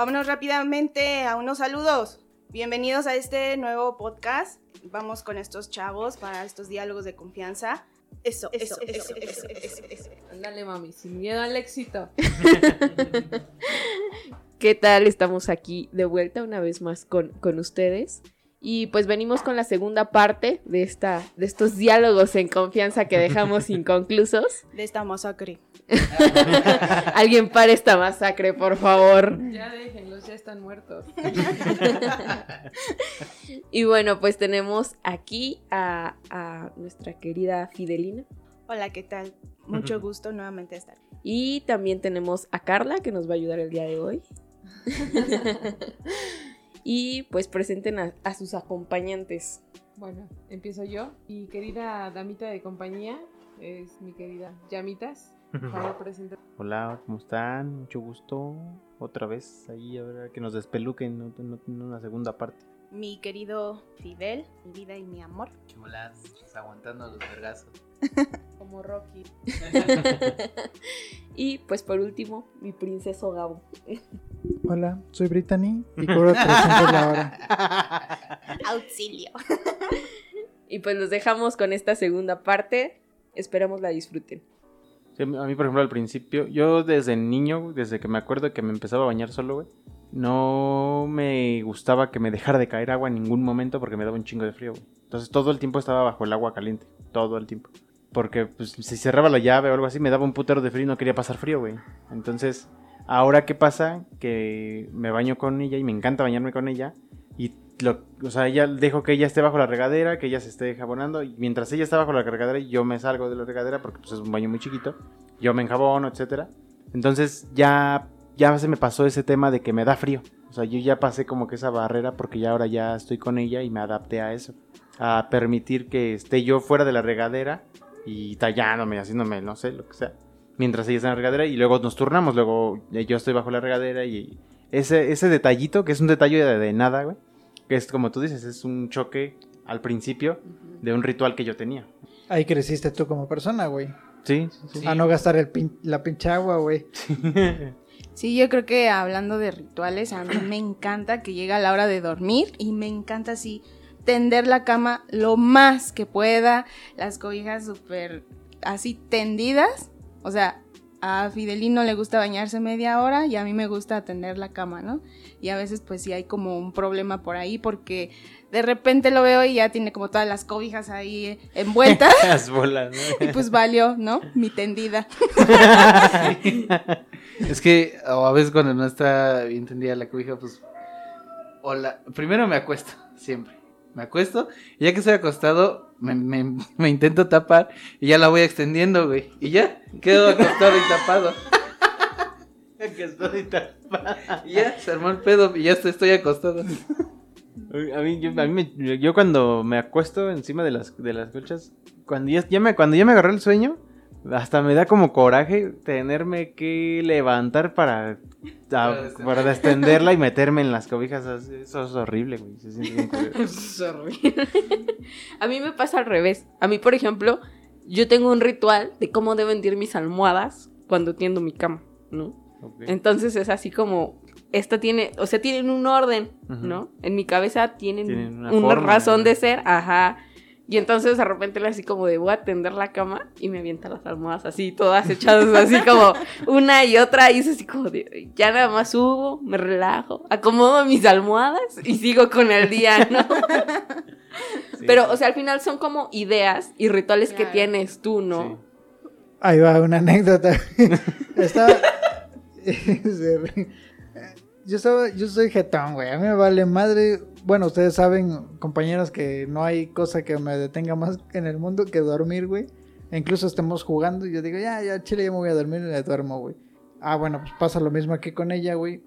Vámonos rápidamente a unos saludos. Bienvenidos a este nuevo podcast. Vamos con estos chavos para estos diálogos de confianza. Eso, eso, eso, eso, eso, eso. Ándale, mami, sin miedo al éxito. ¿Qué tal? Estamos aquí de vuelta una vez más con, con ustedes. Y pues venimos con la segunda parte de, esta, de estos diálogos en confianza que dejamos inconclusos. De esta masacre. Alguien para esta masacre, por favor. Ya déjenlos, ya están muertos. Y bueno, pues tenemos aquí a, a nuestra querida Fidelina. Hola, ¿qué tal? Mucho gusto nuevamente estar. Y también tenemos a Carla que nos va a ayudar el día de hoy. Y pues presenten a, a sus acompañantes. Bueno, empiezo yo. Mi querida damita de compañía es mi querida Llamitas. Por favor, presenta. Hola, ¿cómo están? Mucho gusto. Otra vez ahí, a ver, que nos despeluquen ¿no? No- en una segunda parte. Mi querido Fidel, mi vida y mi amor. Cholas, aguantando los vergazos. Como Rocky. y pues por último, mi princeso Gabo. Hola, soy Brittany y cobro 300 la hora. Auxilio. Y pues los dejamos con esta segunda parte. Esperamos la disfruten. Sí, a mí, por ejemplo, al principio, yo desde niño, desde que me acuerdo que me empezaba a bañar solo, güey, no me gustaba que me dejara de caer agua en ningún momento porque me daba un chingo de frío, güey. Entonces todo el tiempo estaba bajo el agua caliente, todo el tiempo. Porque pues, si cerraba la llave o algo así, me daba un putero de frío y no quería pasar frío, güey. Entonces, ahora qué pasa, que me baño con ella y me encanta bañarme con ella. Y lo, o sea, ella dejo que ella esté bajo la regadera, que ella se esté jabonando. Y mientras ella está bajo la regadera, yo me salgo de la regadera porque pues, es un baño muy chiquito. Yo me enjabono, etcétera. Entonces ya, ya se me pasó ese tema de que me da frío. O sea, yo ya pasé como que esa barrera porque ya ahora ya estoy con ella y me adapté a eso. A permitir que esté yo fuera de la regadera y tallándome, haciéndome, no sé, lo que sea. Mientras ella está en la regadera y luego nos turnamos. Luego eh, yo estoy bajo la regadera y ese, ese detallito, que es un detalle de, de nada, güey. Que es como tú dices, es un choque al principio de un ritual que yo tenía. Ahí creciste tú como persona, güey. Sí, sí, sí. A no gastar el pin- la pinche agua, güey. Sí, yo creo que hablando de rituales, a mí me encanta que llega la hora de dormir y me encanta así tender la cama lo más que pueda, las cobijas súper así tendidas. O sea, a Fidelino le gusta bañarse media hora y a mí me gusta tender la cama, ¿no? Y a veces pues sí hay como un problema por ahí porque de repente lo veo y ya tiene como todas las cobijas ahí envueltas Las bolas, ¿no? y pues valió, ¿no? Mi tendida. Es que o a veces cuando no está bien tendida la cobija, pues. O la- primero me acuesto, siempre. Me acuesto, y ya que estoy acostado, me, me- me intento tapar y ya la voy extendiendo, güey. Y ya, quedo acostado y tapado. que estoy tapado. Y ya, se armó el pedo y ya estoy, estoy acostado. A mí, yo, a mí me- yo cuando me acuesto encima de las, de las colchas, cuando ya, ya me, cuando ya me agarré el sueño, hasta me da como coraje tenerme que levantar para, a- Para descender. para descenderla y meterme en las cobijas. así, Eso es horrible, güey. Se siente bien culero. Es horrible. a mí me pasa al revés. A mí, por ejemplo, yo tengo un ritual de cómo deben de ir mis almohadas cuando tiendo mi cama, ¿no? Entonces es así como, esta tiene, o sea, tienen un orden. ¿no? En mi cabeza tienen, Tienen una una, forma, razón ¿no? de ser, ajá. Y entonces de repente le así como de voy a tender la cama y me avienta las almohadas así, todas echadas así como una y otra. Y es así como de, ya nada más subo, me relajo, acomodo mis almohadas y sigo con el día, ¿no? Sí. Pero, o sea, al final son como ideas y rituales que tienes tú, ¿no? Sí. Ahí va una anécdota. Estaba. yo estaba, yo soy jetón, güey. A mí me vale madre. Bueno, ustedes saben, compañeros, que no hay cosa que me detenga más en el mundo que dormir, güey. E incluso estemos jugando y yo digo, ya, ya, chile, ya me voy a dormir y le duermo, güey. Ah, bueno, pues pasa lo mismo aquí con ella, güey.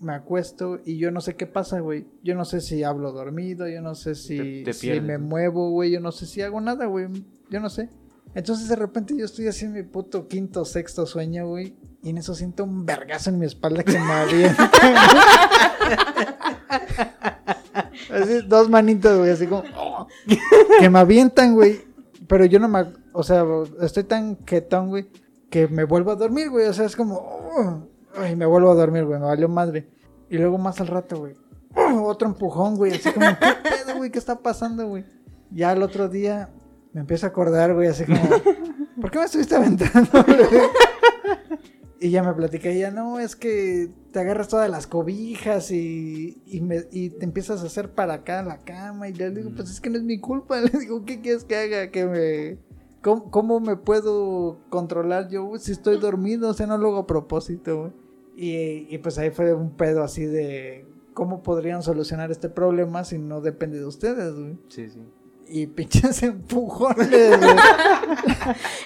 Me acuesto y yo no sé qué pasa, güey. Yo no sé si hablo dormido, yo no sé si, Te- te si pierdes, me muevo, güey. Yo no sé si hago nada, güey. Yo no sé. Entonces de repente yo estoy así en mi puto quinto, sexto sueño, güey. Y en eso siento un vergazo en mi espalda que me avienta. así, dos manitos, güey, así como... que me avientan, güey. Pero yo no me... O sea, estoy tan quetón, güey, que me vuelvo a dormir, güey. O sea, es como... oh, ay, me vuelvo a dormir, güey. Me valió madre. Y luego más al rato, güey. Otro empujón, güey. Así como, ¿qué pedo, güey? ¿Qué está pasando, güey? Ya el otro día me empiezo a acordar, güey, así como, ¿por qué me estuviste aventando, güey? Y ya me platica ella, no, es que te agarras todas las cobijas y, y, me- y te empiezas a hacer para acá en la cama. Y le digo, pues es que no es mi culpa. Le digo, ¿qué quieres que haga? Que me... ¿Cómo, cómo me puedo controlar yo si estoy dormido? O sea, no lo hago a propósito. Y, y pues ahí fue un pedo así de cómo podrían solucionar este problema si no depende de ustedes, güey. Sí, sí. Y pinches empujones.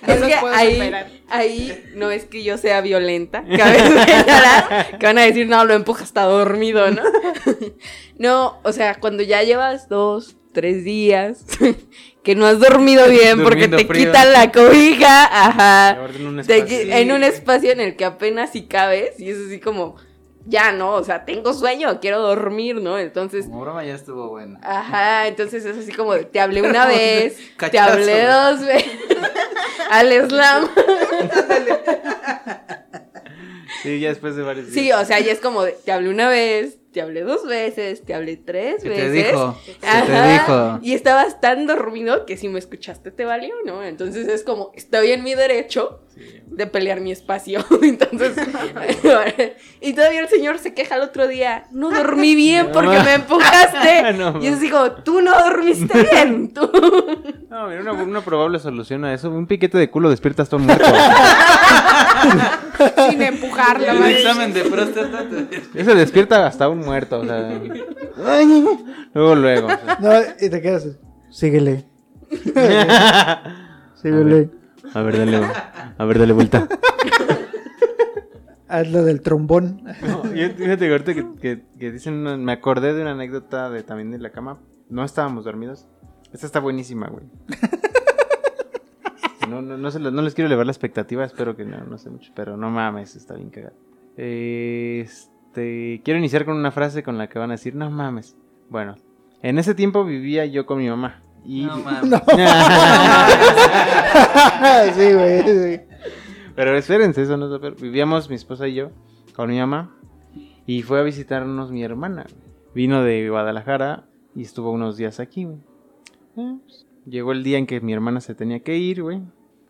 Es que ahí, superar. ahí no es que yo sea violenta. Cabe señalar que van a decir, no, lo empuja está dormido, ¿no? No, o sea, cuando ya llevas dos, tres días que no has dormido bien porque te frío. quitan la cobija, ajá. En un Te en un espacio en el que apenas si cabes y es así como, ya no, o sea, tengo sueño, quiero dormir, ¿no? Entonces, Como broma ya estuvo buena. Ajá, entonces es así como, te hablé una vez, te hablé dos veces, al slam. Sí, ya después de varios días. Sí, o sea, ya es como, te hablé una vez, te hablé dos veces, te hablé tres ¿Qué veces. te dijo? ¿Qué te Ajá, dijo? Y estabas tan dormido que si me escuchaste te valió, ¿no? Entonces es como, estoy en mi derecho de pelear mi espacio. Entonces, y todavía el señor se queja el otro día, no dormí bien No, porque ma. me empujaste. No, y así como, tú no dormiste bien, tú. No, mira, una, una probable solución a eso. Un piquete de culo despiertas todo muerto. Sin empujarlo. El examen de próstata. te- Eso despierta hasta un muerto, o sea. Luego, luego. o sea. No, y te quedas. Síguele, síguele. A ver, dale. A ver, dale vuelta. Haz lo del trombón. No, yo- fíjate que ahorita que, que- que dicen, una- me acordé de una anécdota de también de la cama. No estábamos dormidos. Esta está buenísima, güey. No, no, no, se no les quiero elevar la expectativa, espero que no, no sé mucho, pero no mames, está bien cagado. Este, quiero iniciar con una frase con la que van a decir, no mames. Bueno, en ese tiempo vivía yo con mi mamá. Y... No mames. sí, güey. sí. Pero espérense, eso no es lo peor. Vivíamos mi esposa y yo con mi mamá y fue a visitarnos mi hermana. Vino de Guadalajara y estuvo unos días aquí, güey. Eh, pues, llegó el día en que mi hermana se tenía que ir, güey.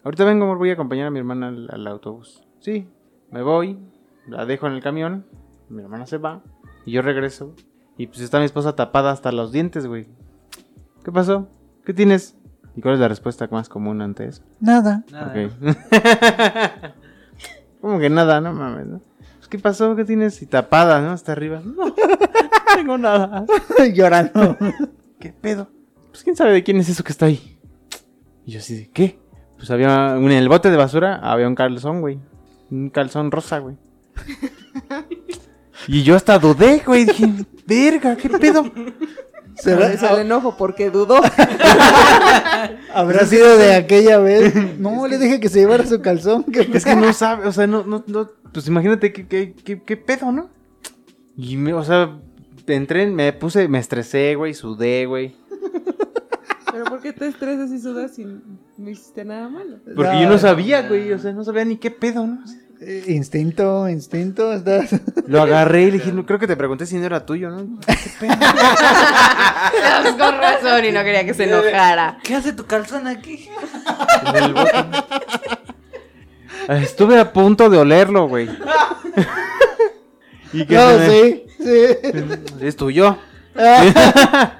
Ahorita vengo, amor, voy a acompañar a mi hermana al, al autobús. Sí, me voy, la dejo en el camión, mi hermana se va y yo regreso. Y pues está mi esposa tapada hasta los dientes, güey. ¿Qué pasó? ¿Qué tienes? ¿Y cuál es la respuesta más común ante eso? Nada. Nada. Ok. Como que nada, no mames, ¿no? Pues, ¿Qué pasó? ¿Qué tienes? Y tapada, ¿no? Hasta arriba. No, no tengo nada. Llorando. ¿Qué pedo? Pues quién sabe de quién es eso que está ahí. Y yo así de, ¿qué? Pues había, en el bote de basura había un calzón, güey. Un calzón rosa, güey. Y yo hasta dudé, güey. Dije, verga, ¿qué pedo? ¿Será- Es el enojo porque dudó. ¿Habrá sido de aquella vez? No, le dije que se llevara su calzón. que- Es que no sabe, o sea, no, no, no, pues imagínate qué, qué, qué, qué pedo, ¿no? Y me, o sea, entré, me puse, me estresé, güey, sudé, güey. Pero ¿por qué te estresas y sudas si no hiciste nada malo? Porque yo no sabía, güey, o sea, no sabía ni qué pedo, ¿no? Eh, Instinto, instinto, estás. Lo agarré y le dije, no, creo que te pregunté si no era tuyo, ¿no? ¿Qué pedo? Con razón y no quería que se enojara. ¿Qué hace tu calzón aquí? En el bote. Estuve a punto de olerlo, güey. y que No, sí, sí. Es tuyo. Ah,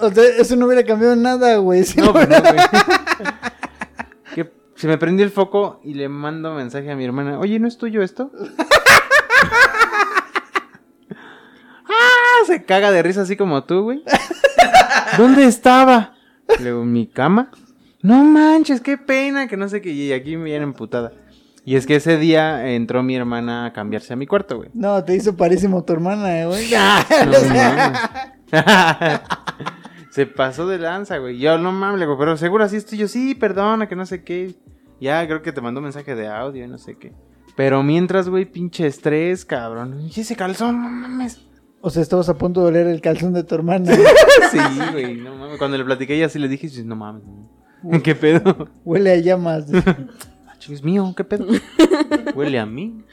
o sea, eso no hubiera cambiado nada, güey. si No, no- pues no, güey. Que se me prendió el foco y le mando mensaje a mi hermana. Oye, ¿no es tuyo esto? ah, se caga de risa así como tú, güey. ¿Dónde estaba? Le digo, ¿mi cama? No manches, qué pena, que no sé qué. Y aquí me viene emputada. Y es que ese día entró mi hermana a cambiarse a mi cuarto, güey. No, te hizo parísimo tu hermana, eh, güey. No mames. Se pasó de lanza, güey. Yo no mames, le digo, pero seguro así estoy yo. Sí, perdona, que no sé qué. Ya, creo que te mandó un mensaje de audio y no sé qué. Pero mientras, güey, pinche estrés, cabrón. Y ese calzón, no mames. O sea, estabas a punto de oler el calzón de tu hermana. Sí, güey, no mames. Cuando le platiqué, ella sí le dije, no mames. ¿Qué pedo? Huele a llamas. Ah, es mío, ¿qué pedo? Huele a mí.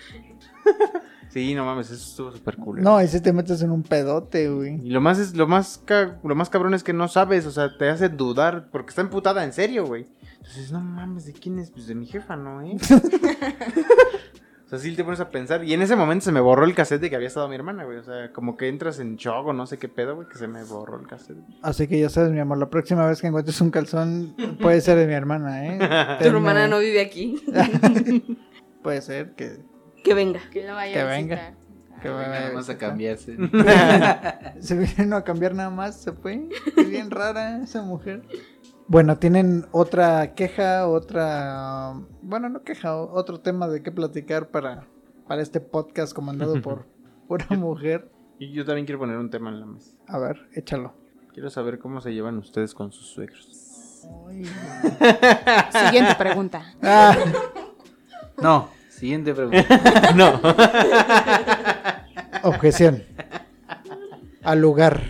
Sí, no mames, eso estuvo súper cool. No, si te metes en un pedote, güey. Y lo más es, lo más ca- lo más cabrón es que no sabes, o sea, te hace dudar, porque está emputada en serio, güey. Entonces, no mames, ¿de quién es? Pues de mi jefa, ¿no, eh? o sea, sí te pones a pensar. Y en ese momento se me borró el cassette de que había estado mi hermana, güey. O sea, como que entras en shock o no sé qué pedo, güey, que se me borró el cassette. Así que ya sabes, mi amor, la próxima vez que encuentres un calzón puede ser de mi hermana, ¿eh? Tu hermana no vive aquí. Puede ser que... Que venga. Que lo vaya Que a venga. que vaya Vamos a cambiarse. Se vino a cambiar nada más, se fue. Qué bien rara esa mujer. Bueno, ¿tienen otra queja, otra... Bueno, no queja, otro tema de qué platicar para, para este podcast comandado por una mujer? Y yo también quiero poner un tema en la mesa. A ver, échalo. Quiero saber cómo se llevan ustedes con sus suegros. Siguiente pregunta. Ah, No, siguiente pregunta. no. objeción. Al lugar.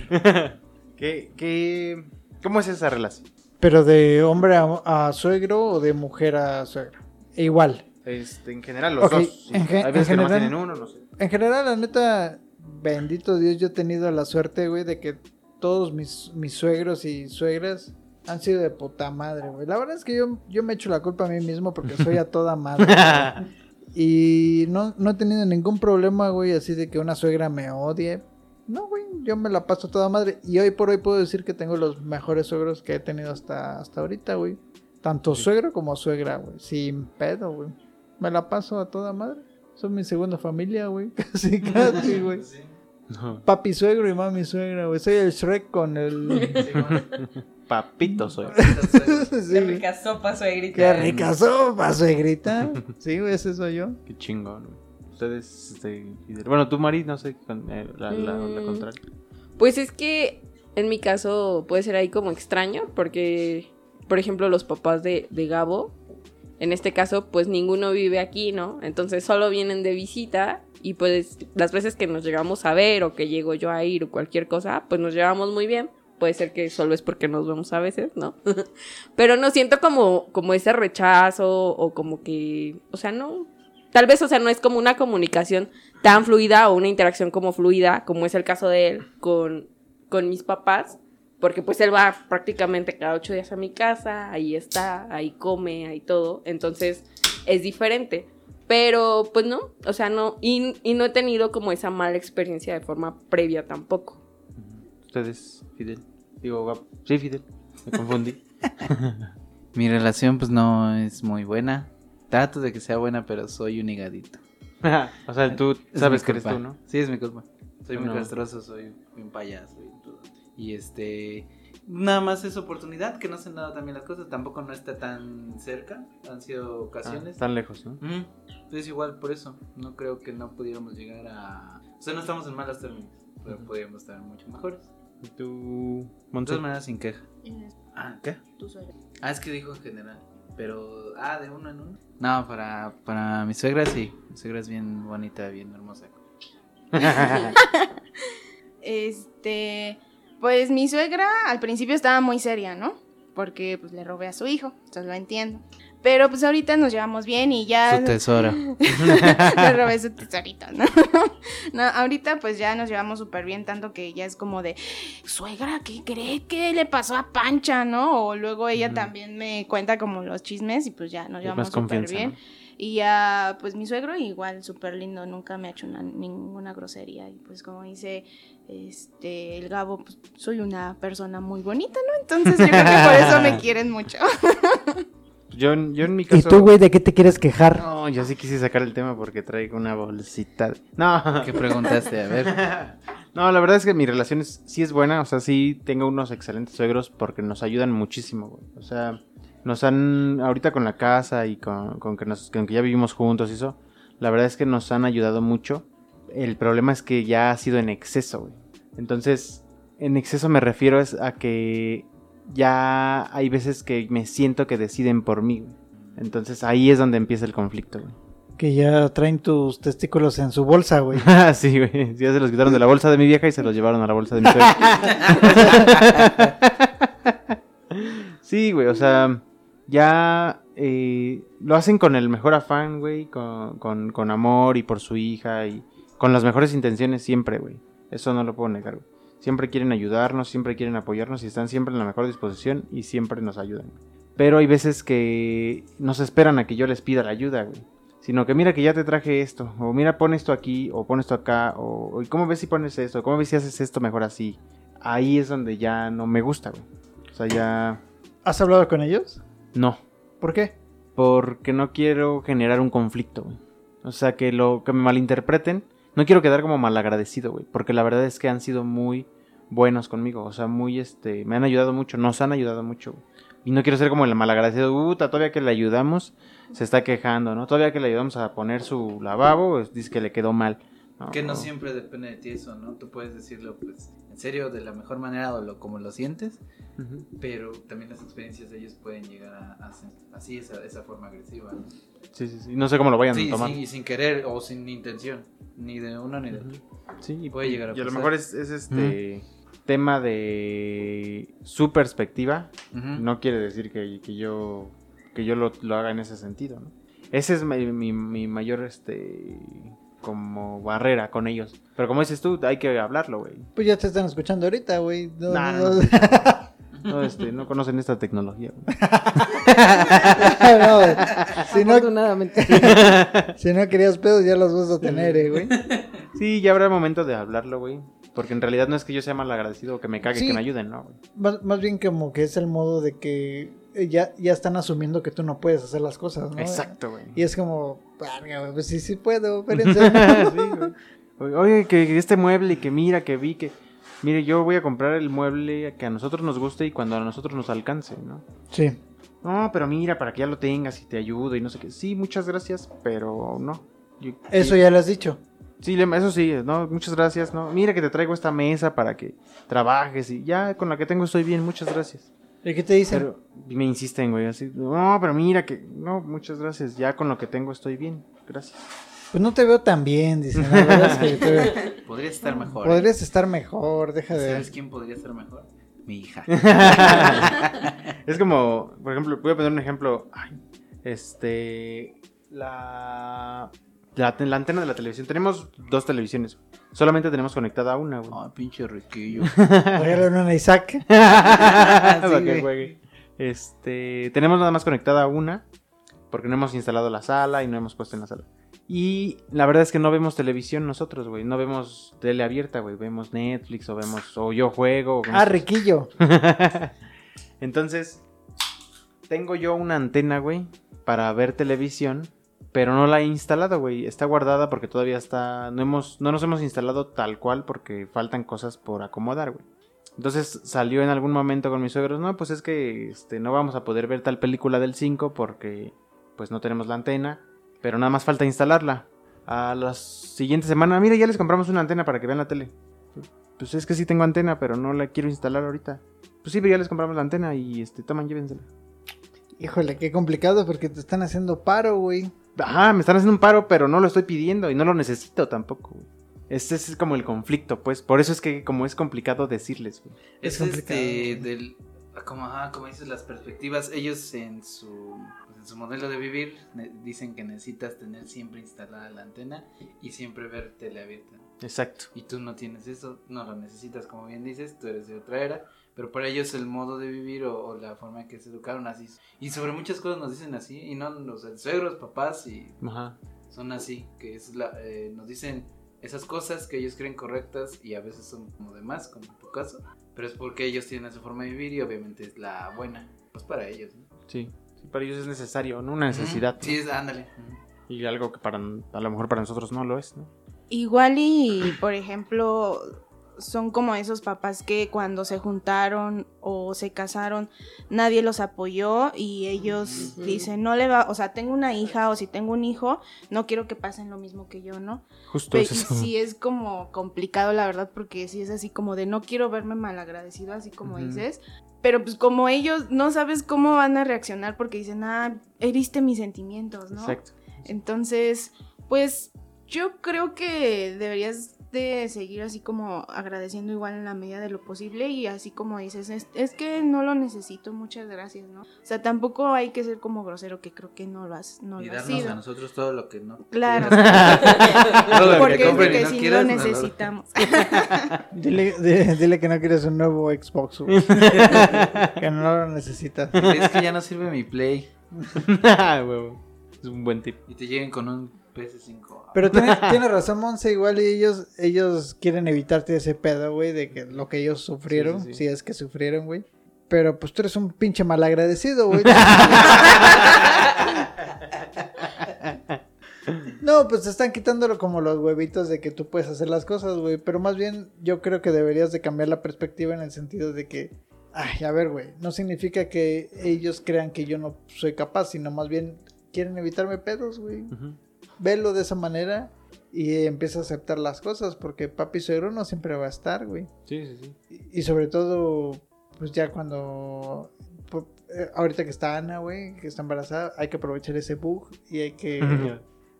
¿Qué, qué, ¿Cómo es esa relación? Pero de hombre a, a suegro o de mujer a suegro. E igual. Este, en general, los dos. en ge- Hay veces en que nomás general- tienen uno, no sé. En general, la neta, bendito Dios, yo he tenido la suerte, güey, de que todos mis, mis suegros y suegras han sido de puta madre, güey. La verdad es que yo, yo me echo la culpa a mí mismo porque soy a toda madre. y no, no he tenido ningún problema, güey, así de que una suegra me odie. No, güey, yo me la paso a toda madre. Y hoy por hoy puedo decir que tengo los mejores suegros que he tenido hasta, hasta ahorita, güey. Tanto suegro como suegra, güey. Sin pedo, güey. Me la paso a toda madre. Son mi segunda familia, güey. Casi, casi, güey. No. Papi suegro y mami suegra, güey. Soy el Shrek con el... Papito soy. Sí, güey. sopa, suegrita. Qué rica sopa, suegrita. Sí, güey, ese soy yo. Qué chingón. güey. Ustedes, este, bueno, tú, Mari, no sé, con- eh, la, la, la Mm. contraria. Pues es que en mi caso puede ser ahí como extraño, porque, por ejemplo, los papás de, de Gabo, en este caso, pues ninguno vive aquí, ¿no? Entonces solo vienen de visita y pues las veces que nos llegamos a ver o que llego yo a ir o cualquier cosa, pues nos llevamos muy bien. Puede ser que solo es porque nos vemos a veces, ¿no? Pero no siento como, como ese rechazo o como que, o sea, no. Tal vez, o sea, no es como una comunicación tan fluida o una interacción como fluida, como es el caso de él con, con mis papás, porque pues él va prácticamente cada ocho días a mi casa, ahí está, ahí come, ahí todo, entonces es diferente. Pero pues no, o sea, no, y, y no he tenido como esa mala experiencia de forma previa tampoco. Ustedes, Fidel. Digo, Gab- sí, Fidel. Me confundí. Mi relación pues no es muy buena. Trato de que sea buena, pero soy un higadito. o sea, tú Es sabes que eres tú, ¿no? Sí, es mi culpa. Soy muy No. castroso, soy un payaso y todo. Y este... Nada más es oportunidad, que no se han dado también las cosas. Tampoco no está tan cerca. Han sido Ah, ocasiones. tan lejos, ¿no? Ujú. Entonces igual por eso. No creo que no pudiéramos llegar a... O sea, no estamos en malos términos. Pero podríamos estar mucho mejores. ¿Y tú, De todas maneras, sin queja. Ah, ¿qué? Tu suegra. Ah, es que dijo en general. Pero, ah, de uno en uno. No, para, para mi suegra sí. Mi suegra es bien bonita, bien hermosa. Este, pues mi suegra al principio estaba muy seria, ¿no? Porque pues le robé a su hijo, entonces lo entiendo. Pero pues ahorita nos llevamos bien y ya Su tesoro. le robé su tesorito, ¿no? no, ahorita pues ya nos llevamos súper bien, tanto que ya es como de, suegra, ¿qué cree que le pasó a Pancha, no? O luego ella también me cuenta como los chismes y pues ya nos llevamos súper bien. ¿no? Y ya, pues mi suegro igual, súper lindo, nunca me ha hecho una- ninguna grosería. Y pues como dice este el Gabo, pues soy una persona muy bonita, ¿no? Entonces yo creo que por eso me quieren mucho. Yo, en- yo en mi ¿Y caso... tú, güey, de qué te quieres quejar? No, yo sí quise sacar el tema porque traigo una bolsita. de- No. ¿Qué preguntaste? A ver. No, la verdad es que mi relación es- sí es buena. O sea, sí tengo unos excelentes suegros porque nos ayudan muchísimo, güey. O sea, nos han... Ahorita con la casa y con, con que, nos, con que ya vivimos juntos y eso, la verdad es que nos han ayudado mucho. El problema es que ya ha sido en exceso, güey. Entonces, en exceso me refiero es a que ya hay veces que me siento que deciden por mí, güey. Entonces ahí es donde empieza el conflicto, güey. Que ya traen tus testículos en su bolsa, güey. Ah, sí, güey. Ya se los quitaron de la bolsa de mi vieja y se los llevaron a la bolsa de mi suegra. sí, güey, o sea, ya eh, lo hacen con el mejor afán, güey, con, con, con amor y por su hija y con las mejores intenciones siempre, güey. Eso no lo puedo negar, güey. Siempre quieren ayudarnos, siempre quieren apoyarnos y están siempre en la mejor disposición y siempre nos ayudan. Pero hay veces que no se esperan a que yo les pida la ayuda, güey. Sino que mira que ya te traje esto, o mira pon esto aquí, o pon esto acá, o, o ¿y ¿cómo ves si pones esto? ¿Cómo ves si haces esto mejor así? Ahí es donde ya no me gusta, güey. O sea, ya ¿Has hablado con ellos? no. ¿Por qué? Porque no quiero generar un conflicto, güey. O sea, que lo que me malinterpreten. No quiero quedar como malagradecido, güey. Porque la verdad es que han sido muy buenos conmigo. O sea, muy este. Me han ayudado mucho. Nos han ayudado mucho, güey. Y no quiero ser como el malagradecido. Puta, todavía que le ayudamos, se está quejando, ¿no? Todavía que le ayudamos a poner su lavabo, pues, dice que le quedó mal. Que no siempre depende de ti eso, ¿no? Tú puedes decirlo, pues, en serio, de la mejor manera o lo, como lo sientes, Ujú. pero también las experiencias de ellos pueden llegar a, a ser así, esa, esa forma agresiva, ¿no? Sí, sí, sí. No sé cómo lo vayan Sí, a tomar. sí, y sin querer o sin intención, ni de uno ni de otro. Sí, y Puede llegar a Y a lo pasar. mejor es, es este tema de su perspectiva. Ujú. No quiere decir que, que yo que yo lo, lo haga en ese sentido, ¿no? Ese es mi, mi- mi mayor este como barrera con ellos. Pero como dices tú, hay que hablarlo, güey. Pues ya te están escuchando ahorita, güey. No, Nah, no, no. este, no conocen esta tecnología. güey. No, güey. si, no, si no querías pedos, ya los vas a tener, eh, güey. Sí, ya habrá momento de hablarlo, güey. Porque en realidad no es que yo sea mal agradecido o que me cague Sí. que me ayuden, ¿no? güey? Más, más bien como que es el modo de que ya, ya están asumiendo que tú no puedes hacer las cosas, ¿no? Exacto, güey. Y es como, "Verga, güey, pues sí, sí puedo, espérense. Sí. Oye, que este mueble y que mira, que vi que... Mire, yo voy a comprar el mueble que a nosotros nos guste y cuando a nosotros nos alcance, ¿no? sí. No, pero mira, para que ya lo tengas y te ayudo y no sé qué. Sí, muchas gracias, pero no. Yo- Eso sí, ya lo has dicho. Sí, eso sí, no, muchas gracias, no. Mira que te traigo esta mesa para que trabajes y ya con la que tengo estoy bien, muchas gracias. ¿Y qué te dicen? Pero me insisten, güey, así, no, pero mira que, no, muchas gracias, ya con lo que tengo estoy bien, gracias. Pues no te veo tan bien, dicen. La verdad es que yo te veo- Podrías estar mejor. ¿eh? Podrías estar mejor, deja de... ¿Sabes quién podría estar mejor? Mi hija. es como, por ejemplo, voy a poner un ejemplo. Ay, este. La, la. la antena de la televisión. Tenemos dos televisiones. Solamente tenemos conectada una, güey. Ay, pinche riquillo. Regálale una a Isaac. Para que juegue. Este. Tenemos nada más conectada una. Porque no hemos instalado la sala y no hemos puesto en la sala. Y la verdad es que no vemos televisión nosotros, güey. No vemos tele abierta, güey. Vemos Netflix o vemos. O yo juego. o Ah, riquillo. Entonces, tengo yo una antena, güey, para ver televisión, pero no la he instalado, güey. Está guardada porque todavía está. No, hemos, no nos hemos instalado tal cual porque faltan cosas por acomodar, güey. Entonces salió en algún momento con mis suegros, no, pues es que este, no vamos a poder ver tal película del 5 porque pues no tenemos la antena, pero nada más falta instalarla. A la siguiente semana, mira, ya les compramos una antena para que vean la tele. Pues es que sí tengo antena, pero no la quiero instalar ahorita. Pues sí, pero ya les compramos la antena y este, toman, llévensela. Híjole, qué complicado porque te están haciendo paro, güey. Ajá, me están haciendo un paro, pero no lo estoy pidiendo y no lo necesito tampoco. Ese es como el conflicto, pues. Por eso es que como es complicado decirles, güey. Es, Es complicado. este, del, como, ajá, como dices, las perspectivas, ellos en su, pues, en su modelo de vivir dicen que necesitas tener siempre instalada la antena y siempre ver tele abierta. Exacto. Y tú no tienes eso, no lo necesitas, como bien dices, tú eres de otra era, pero para ellos el modo de vivir o, o la forma en que se educaron así. Y sobre muchas cosas nos dicen así, y no los suegros, papás, y Ajá. son así, que es la, eh, nos dicen esas cosas que ellos creen correctas y a veces son como de más, como en tu caso, pero es porque ellos tienen esa forma de vivir y obviamente es la buena, pues para ellos. ¿no? Sí. sí. Para ellos es necesario, ¿no? Una necesidad. Sí, es, ándale. Y algo que para a lo mejor para nosotros no lo es, ¿no? Igual y, por ejemplo, son como esos papás que cuando se juntaron o se casaron, nadie los apoyó y ellos dicen, no le va, o sea, tengo una hija o si tengo un hijo, no quiero que pasen lo mismo que yo, ¿no? Justo es y eso. sí es como complicado, la verdad, porque sí es así como de no quiero verme malagradecido, así como dices. Pero pues como ellos no sabes cómo van a reaccionar porque dicen, ah, heriste mis sentimientos, ¿no? Exacto. Entonces, pues yo creo que deberías de seguir así como agradeciendo igual en la medida de lo posible y así como dices, es, es que no lo necesito, muchas gracias, ¿no? O sea, tampoco hay que ser como grosero, que creo que no lo has, no y lo has sido. a nosotros todo lo que no. Claro. Todo lo que porque y porque no sí quieras, lo necesitamos. Dile, di- dile que no quieres un nuevo Xbox, que no lo necesitas. Es que ya no sirve mi Play. Ah. Es un buen tip. Y te lleguen con un PS5. Pero tiene, tiene razón, Monse, igual y ellos, ellos quieren evitarte ese pedo, güey, de que lo que ellos sufrieron, Sí, sí, sí. si es que sufrieron, güey. Pero pues tú eres un pinche malagradecido, güey. No, pues te están quitándolo como los huevitos de que tú puedes hacer las cosas, güey. Pero más bien yo creo que deberías de cambiar la perspectiva en el sentido de que, ay, a ver, güey, no significa que ellos crean que yo no soy capaz, sino más bien quieren evitarme pedos, güey. Ujú. Velo de esa manera y empieza a aceptar las cosas porque papi suegro no siempre va a estar, güey. Sí, sí, sí. Y, y sobre todo, pues ya cuando... po- eh, Ahorita que está Ana, güey, que está embarazada, hay que aprovechar ese bug y hay que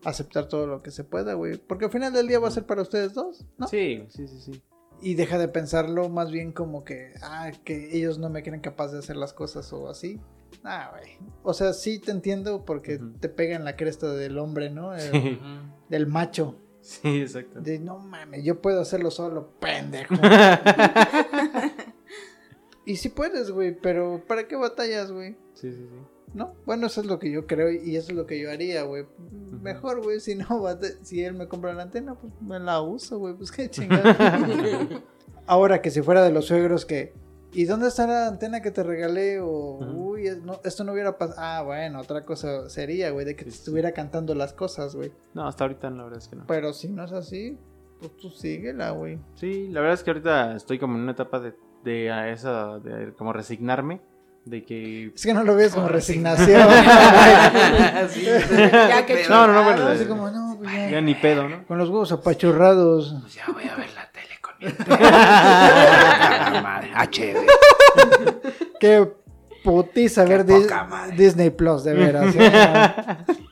aceptar todo lo que se pueda, güey. Porque al final del día va a ser para ustedes dos, ¿no? Sí, sí, sí, sí. Y deja de pensarlo más bien como que, ah, que ellos no me creen capaz de hacer las cosas o así. Ah, güey. O sea, sí te entiendo porque te pega en la cresta del hombre, ¿no? El- Sí, Del macho. sí, exacto. De no mames, yo puedo hacerlo solo, pendejo. y sí puedes, güey, pero ¿para qué batallas, güey? Sí, sí, sí. ¿No? Bueno, eso es lo que yo creo y eso es lo que yo haría, güey. Mejor, güey, si no, bate- si él me compra la antena, pues me la uso, güey, pues qué chingada. Ahora que si fuera de los suegros que, ¿y dónde está la antena que te regalé? O, no, esto no hubiera pasado. Ah, bueno, otra cosa sería, güey, de que Sí, te sí. estuviera cantando las cosas, güey. No, hasta ahorita la verdad es que no. Pero si no es así, pues tú síguela, güey. Sí, la verdad es que ahorita estoy como en una etapa de, de a esa, de como resignarme, de que... Es que no lo ves como resignación. Sí, Ya que pero- No, no, no, bueno, así como, no, pues ya. Ya ni pedo, ¿no? Con los huevos apachurrados. Pues ya voy a ver la tele con mi madre, HD. Qué putiza ver Dis- poca madre. Disney Plus, de veras. ¿eh?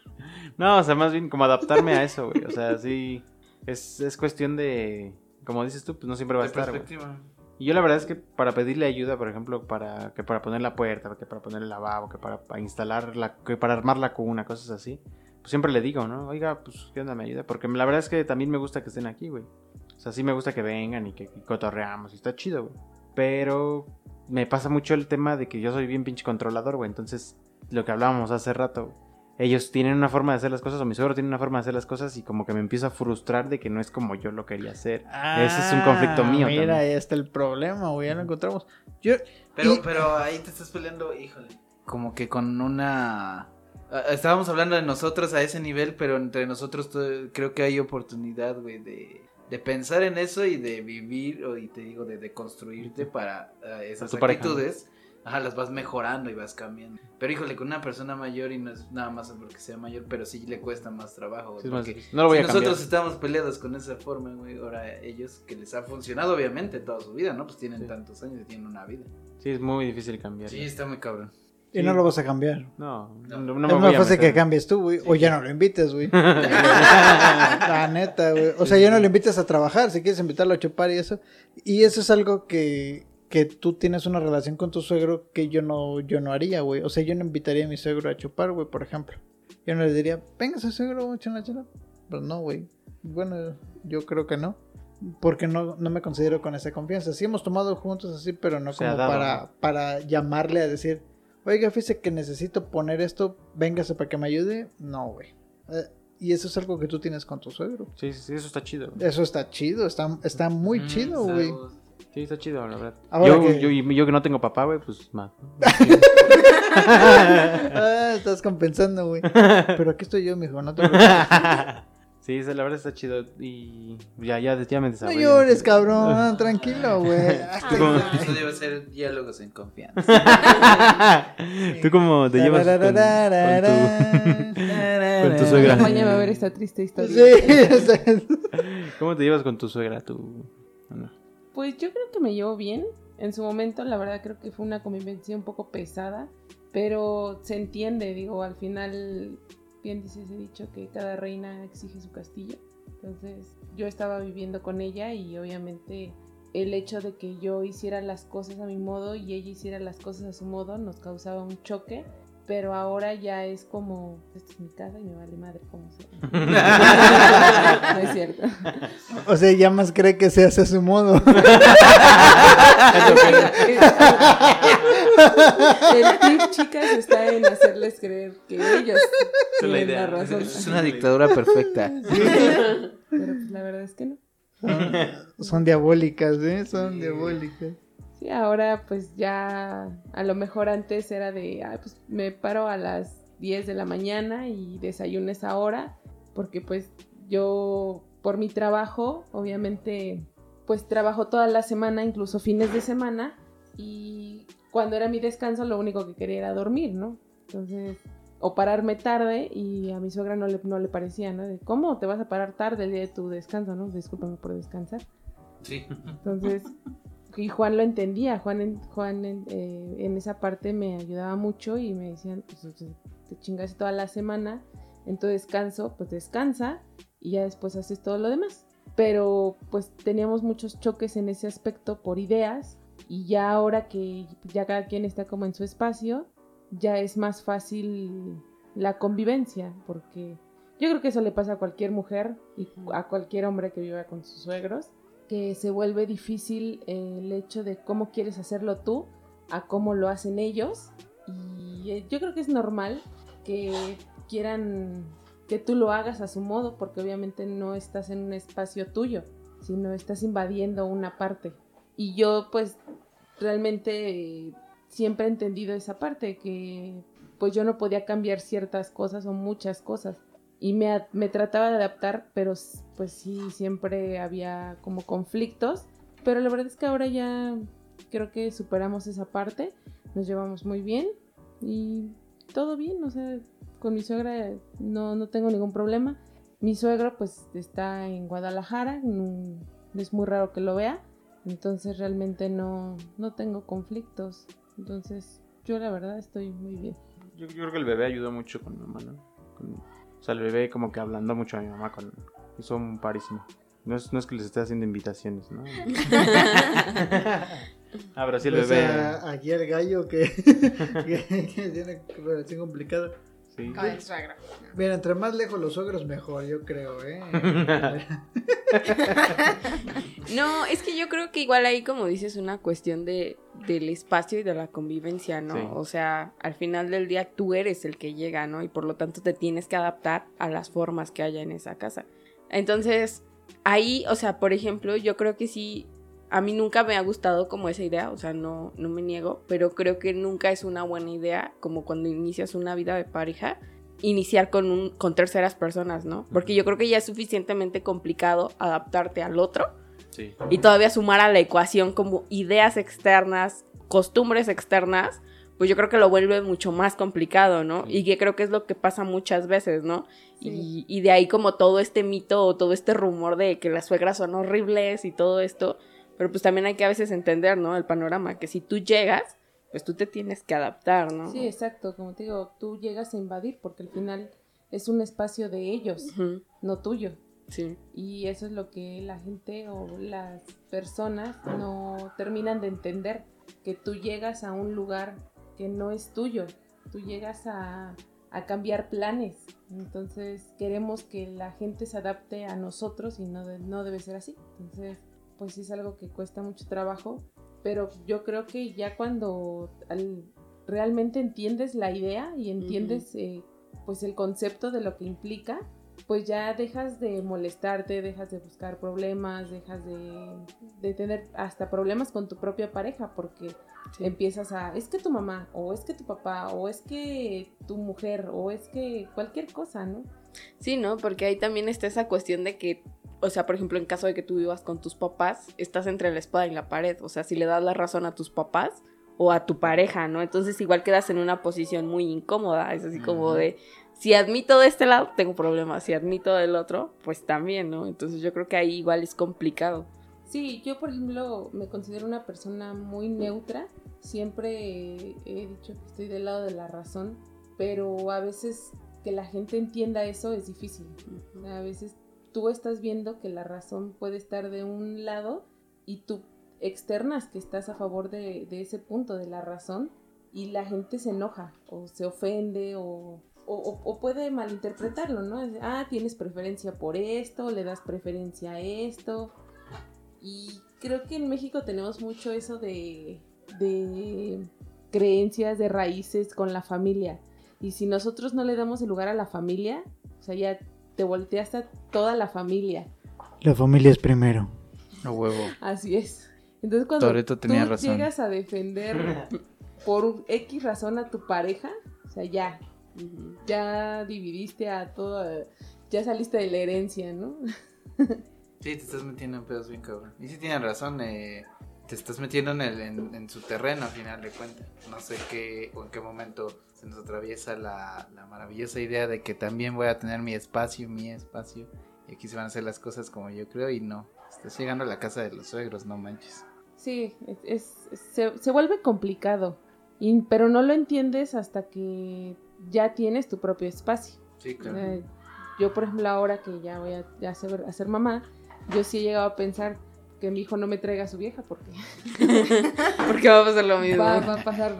No, o sea, más bien como adaptarme a eso, güey. O sea, sí, es, es cuestión de... Como dices tú, pues no siempre va a estar, perspectiva. Y yo la verdad es que para pedirle ayuda, por ejemplo, para que para poner la puerta, que para poner el lavabo, que para, para instalar la, que para armar la cuna, cosas así, pues siempre le digo, ¿no? Oiga, pues qué onda, me ayuda, porque la verdad es que también me gusta que estén aquí, güey. O sea, sí me gusta que vengan y que, que cotorreamos y está chido, güey. Pero me pasa mucho el tema de que yo soy bien pinche controlador, güey. Entonces, lo que hablábamos hace rato, ellos tienen una forma de hacer las cosas o mi suegro tiene una forma de hacer las cosas y como que me empiezo a frustrar de que no es como yo lo quería hacer. Ese es un conflicto Ah, mío Mira, también. ahí está el problema, güey. Ya lo encontramos. Yo, Pero, Y- pero ahí te estás peleando, híjole. Como que con una. ah, Estábamos hablando de nosotros a ese nivel, pero entre nosotros creo que hay oportunidad, güey, de, de pensar en eso y de vivir, o, y te digo, de, de construirte para ah, esas tu pareja, ¿no? actitudes. Ajá, las vas mejorando y vas cambiando. Pero híjole, con una persona mayor y no es nada más porque sea mayor, pero sí le cuesta más trabajo. Sí, más porque no lo voy si a cambiar. nosotros estamos peleados con esa forma, güey, ahora ellos que les ha funcionado obviamente toda su vida, ¿no? Pues tienen Sí. tantos años y tienen una vida. Sí, es muy difícil cambiar. Sí, está muy cabrón. Y no lo vas a cambiar. No, No. no, me es voy más fácil que cambies tú, güey. O ya no lo invites, güey. La neta, güey. O sea, ya no lo invites a trabajar. Si quieres invitarlo a chupar y eso. Y eso es algo que, que tú tienes una relación con tu suegro que yo no, yo no haría, güey. O sea, yo no invitaría a mi suegro a chupar, güey, por ejemplo. Yo no le diría, venga, su suegro, una chela. Pues no, güey. Bueno, yo creo que no. Porque no, no me considero con esa confianza. Sí hemos tomado juntos así, pero no como dado, para, ¿no? para llamarle a decir, oiga, fíjese que necesito poner esto, véngase para que me ayude. No, güey. Eh, y eso es algo que tú tienes con tu suegro. Sí, sí, sí, eso está chido. Eso está chido, está, está muy Mm, chido, güey. Sí, está chido, la verdad. Ahora Yo, que- yo, y yo que no tengo papá, güey, pues más. ah, estás compensando, güey. Pero aquí estoy yo, mijo, no te preocupes. Sí, la verdad está chido. Y ya, ya, ya me No desarrollé. llores, cabrón, tranquilo, güey. Tú como- a ser diálogos en confianza. ¿Tú cómo te llevas con, con tu, con tu suegra? Acompáñame a ver esta triste historia. Sí, ¿Cómo te llevas con tu suegra? Tu... no? Pues yo creo que me llevo bien. En su momento, la verdad, creo que fue una convivencia un poco pesada. Pero se entiende, digo, al final, bien dice ese dicho que cada reina exige su castillo. Entonces yo estaba viviendo con ella y obviamente el hecho de que yo hiciera las cosas a mi modo y ella hiciera las cosas a su modo nos causaba un choque pero ahora ya es como, esta es mi casa y me vale madre como sea. no es cierto. O sea, ya más cree que se hace a su modo. El tip, chicas, está en hacerles creer que ellos es la tienen idea. la razón. Es una dictadura perfecta. Pero pues la verdad es que no. Son diabólicas, ¿eh? Son diabólicas. Sí, ahora pues ya a lo mejor antes era de, ah, pues me paro a las 10 de la mañana y desayunes ahora, porque pues yo por mi trabajo, obviamente pues trabajo toda la semana, incluso fines de semana, y cuando era mi descanso lo único que quería era dormir, ¿no? Entonces, o pararme tarde y a mi suegra no le, no le parecía, ¿no? De, ¿cómo te vas a parar tarde el día de tu descanso, ¿no? Discúlpame por descansar. Sí. Entonces, y Juan lo entendía, Juan en, Juan en, eh, en esa parte me ayudaba mucho y me decían, pues te chingas toda la semana, en tu descanso, pues descansa y ya después haces todo lo demás. Pero pues teníamos muchos choques en ese aspecto por ideas y ya ahora que ya cada quien está como en su espacio, ya es más fácil la convivencia, porque yo creo que eso le pasa a cualquier mujer y a cualquier hombre que viva con sus suegros que se vuelve difícil el hecho de cómo quieres hacerlo tú a cómo lo hacen ellos. Y eh, yo creo que es normal que quieran que tú lo hagas a su modo, porque obviamente no estás en un espacio tuyo, sino estás invadiendo una parte. Y yo pues realmente eh, siempre he entendido esa parte, que pues yo no podía cambiar ciertas cosas o muchas cosas y me, me trataba de adaptar, pero pues sí, siempre había como conflictos. Pero la verdad es que ahora ya creo que superamos esa parte, nos llevamos muy bien y todo bien, o sea, con mi suegra no, no tengo ningún problema. Mi suegro pues está en Guadalajara, es muy raro que lo vea, entonces realmente no, no tengo conflictos. Entonces yo la verdad estoy muy bien. Yo, yo creo que el bebé ayudó mucho con mi mamá, ¿no? Con- o sea, el bebé como que hablando mucho a mi mamá con... Hizo un parísimo. No es, no es que les esté haciendo invitaciones, ¿no? ah, pero sí el Pues, bebé... a- aquí el gallo que, que, que tiene relación complicada. Sí. Con el suegro. Mira, entre más lejos los suegros, mejor, yo creo, ¿eh? No, es que yo creo que igual ahí, como dices, una cuestión de, del espacio y de la convivencia, ¿no? Sí. O sea, al final del día tú eres el que llega, ¿no? Y por lo tanto te tienes que adaptar a las formas que haya en esa casa. Entonces, ahí, o sea, por ejemplo, yo creo que sí, a mí nunca me ha gustado como esa idea, o sea, no, no me niego, pero creo que nunca es una buena idea, como cuando inicias una vida de pareja, iniciar con, un, con terceras personas, ¿no? Porque yo creo que ya es suficientemente complicado adaptarte al otro Sí. y todavía sumar a la ecuación como ideas externas, costumbres externas, pues yo creo que lo vuelve mucho más complicado, ¿no? Sí. Y que creo que es lo que pasa muchas veces, ¿no? Sí. Y, y de ahí como todo este mito o todo este rumor de que las suegras son horribles y todo esto, pero pues también hay que a veces entender, ¿no? El panorama, que si tú llegas, pues tú te tienes que adaptar, ¿no? Sí, exacto, como te digo, tú llegas a invadir porque al final es un espacio de ellos, no tuyo. Sí. Y eso es lo que la gente o las personas no terminan de entender, que tú llegas a un lugar que no es tuyo, tú llegas a, a cambiar planes. Entonces queremos que la gente se adapte a nosotros y no, de- no debe ser así. Entonces, pues es algo que cuesta mucho trabajo, pero yo creo que ya cuando al- realmente entiendes la idea y entiendes eh, pues el concepto de lo que implica, pues ya dejas de molestarte, dejas de buscar problemas, dejas de, de tener hasta problemas con tu propia pareja porque Sí. empiezas a, es que tu mamá, o es que tu papá, o es que tu mujer, o es que cualquier cosa, ¿no? Sí, ¿no? Porque ahí también está esa cuestión de que, o sea, por ejemplo, en caso de que tú vivas con tus papás, estás entre la espada y la pared. O sea, si le das la razón a tus papás o a tu pareja, ¿no? Entonces igual quedas en una posición muy incómoda. Es así como de, si admito de este lado, tengo problemas. Si admito del otro, pues también, ¿no? Entonces yo creo que ahí igual es complicado. Sí, yo por ejemplo me considero una persona muy neutra. Siempre he dicho que estoy del lado de la razón, pero a veces que la gente entienda eso es difícil. A veces tú estás viendo que la razón puede estar de un lado y tú externas que estás a favor de, ese punto de la razón y la gente se enoja o se ofende o, o- puede malinterpretarlo, ¿no? Ah, tienes preferencia por esto, le das preferencia a esto. Y creo que en México tenemos mucho eso de, de creencias, de raíces con la familia. Y si nosotros no le damos el lugar a la familia, o sea, ya te volteaste a toda la familia. La familia es primero. A huevo. Así es. Entonces cuando Toretto tenía tú razón. llegas a defender por un X razón a tu pareja, o sea, ya, ya dividiste a toda, ya saliste de la herencia, ¿no? Sí, te estás metiendo en pedos bien cabrón. Y sí tienen razón, eh, te estás metiendo en, el, en, en su terreno al final de cuentas. No sé qué o en qué momento se nos atraviesa la, la maravillosa idea de que también voy a tener mi espacio, mi espacio. Y aquí se van a hacer las cosas como yo creo y no. Estás llegando a la casa de los suegros, no manches. Sí, es, es- se, se vuelve complicado, y- pero no lo entiendes hasta que ya tienes tu propio espacio. Sí, O sea, yo, por ejemplo, ahora que ya voy a, ser, a ser mamá, yo sí he llegado a pensar que mi hijo no me traiga a su vieja porque Porque va a pasar lo mismo. va, va a pasar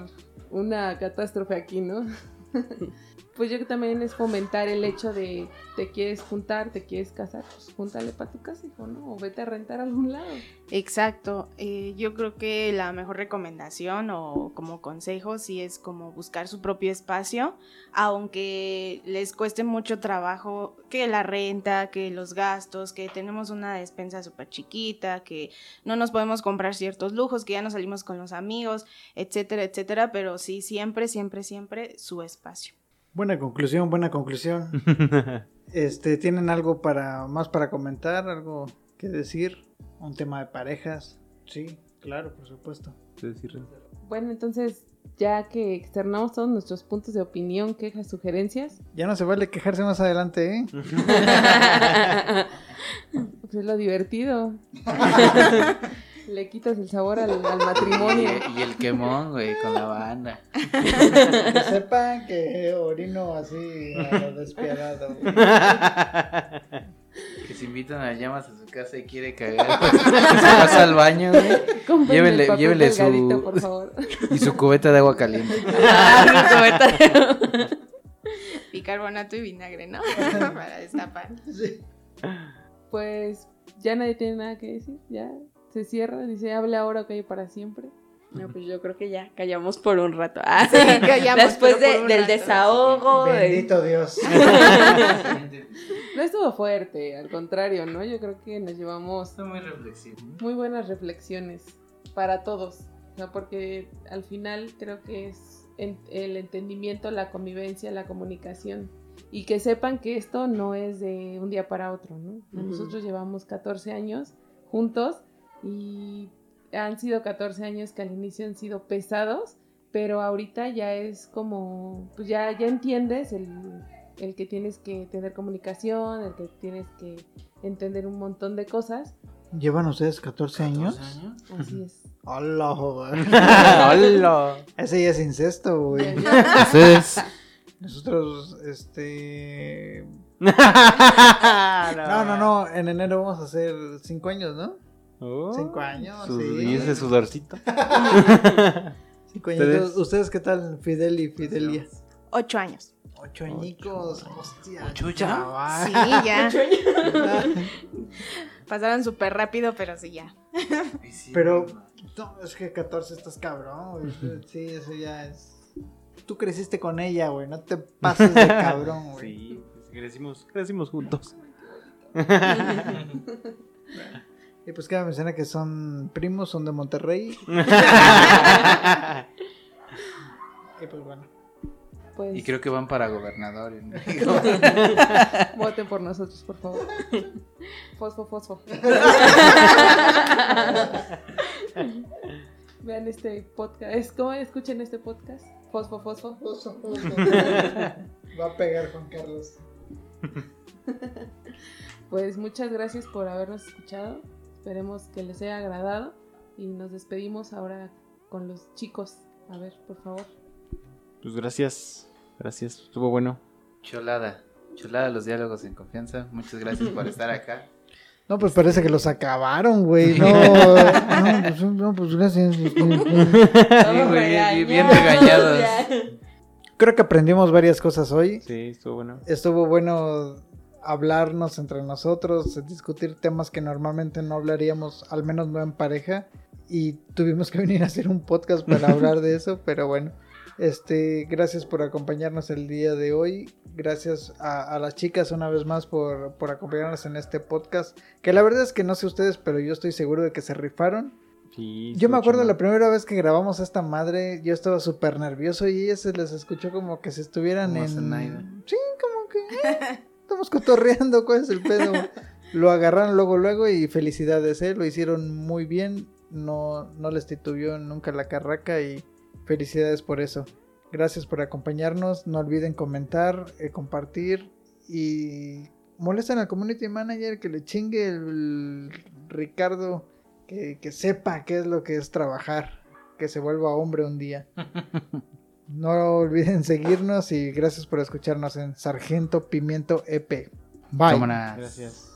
una catástrofe aquí, ¿no? pues yo también es fomentar el hecho de te quieres juntar, te quieres casar, pues júntale para tu casa, ¿no? O vete a rentar a algún lado. Exacto. Eh, yo creo que la mejor recomendación o como consejo sí es como buscar su propio espacio, aunque les cueste mucho trabajo que la renta, que los gastos, que tenemos una despensa súper chiquita, que no nos podemos comprar ciertos lujos, que ya no salimos con los amigos, etcétera, etcétera, pero sí siempre, siempre, siempre su espacio. Buena conclusión, buena conclusión. Este, ¿tienen algo para más para comentar, algo que decir? Un tema de parejas. Sí, claro, por supuesto. Bueno, entonces, ya que externamos todos nuestros puntos de opinión, quejas, sugerencias, Ya no se vale quejarse más adelante, ¿eh? pues es lo divertido. Le quitas el sabor al, al matrimonio. Y, y el quemón, güey, con la banda. Que sepan que orino así a lo despiadado. güey. Que se invitan a llamas a su casa y quiere cagar. pues, se pasa al baño, güey. Llévenle- llévenle su- delgadito, por favor. Y su cubeta de agua caliente. Bicarbonato y vinagre, ¿no? Para destapar. Sí. Pues ya nadie tiene nada que decir, ya se cierra, dice, hable ahora o calle para siempre. No, pues yo creo que ya callamos por un rato. Ah, Sí, callamos, Después de- del rato. desahogo. de- Bendito Dios. No estuvo fuerte, al contrario, ¿no? Yo creo que nos llevamos Está muy reflexivo. muy buenas reflexiones para todos, o sea, porque al final creo que es en- el entendimiento, la convivencia, la comunicación y que sepan que esto no es de un día para otro, ¿no? Ujú. Nosotros llevamos 14 años juntos y han sido 14 años que al inicio han sido pesados, pero ahorita ya es como, pues ya, ya entiendes el, el que tienes que tener comunicación, el que tienes que entender un montón de cosas. ¿Llevan ustedes 14 años? Así es. Hola, joder. ¡Hola! Ese ya es incesto, güey. Ustedes. Nosotros, este... no, No, no, no. En enero vamos a hacer 5 años, ¿no? Oh, 5 años, sus- sí. Y ese sudorcito. Cinco años. ¿Ustedes? ¿Ustedes qué tal, Fidel y Fidelia? Ocho años. Ocho añicos. Hostia. ¿Ocho ya? Sí, ya. Pasaron súper rápido, pero sí, ya. Pero, no, es que 14 estás cabrón, güey. Sí, eso ya es. Tú creciste con ella, güey. No te pases de cabrón, güey. Sí, pues, crecimos, crecimos juntos. Y pues cabe mencionar que son primos, son de Monterrey. Y pues bueno. Pues Y creo que van para gobernador. en México. voten por nosotros, por favor. Fosfo, fosfo. Vean este podcast. Es como escuchen este podcast. Fosfo, fosfo. Va a pegar Juan Carlos. Pues muchas gracias por habernos escuchado. Esperemos que les haya agradado. Y nos despedimos ahora con los chicos. A ver, por favor. Pues gracias, gracias, estuvo bueno. Cholada. Chulada los diálogos en confianza. Muchas gracias por estar acá. No, pues parece que los acabaron, güey. No, no, pues, no, pues gracias. Sí, güey, bien, bien regañados. Creo que aprendimos varias cosas hoy. Sí, estuvo bueno. Estuvo bueno hablarnos entre nosotros, discutir temas que normalmente no hablaríamos, al menos no en pareja. Y tuvimos que venir a hacer un podcast para hablar de eso, pero bueno. Este, gracias por acompañarnos el día de hoy. Gracias a, a las chicas una vez más por, por acompañarnos en este podcast. Que la verdad es que no sé ustedes, pero yo estoy seguro de que se rifaron. Sí, Yo me acuerdo chingón. la primera vez que grabamos a esta madre, yo estaba súper nervioso y ella se les escuchó como que se estuvieran en... Sí, como que... estamos cotorreando, ¿cuál es el pedo? Lo agarraron luego, luego y felicidades, ¿eh? Lo hicieron muy bien, no, no les titubió nunca la carraca y felicidades por eso. Gracias por acompañarnos, no olviden comentar, eh, compartir y molesten al community manager que le chingue el Ricardo, que, que sepa qué es lo que es trabajar, que se vuelva hombre un día. No olviden seguirnos y gracias por escucharnos en Sargento Pimiento EP. Bye. Gracias.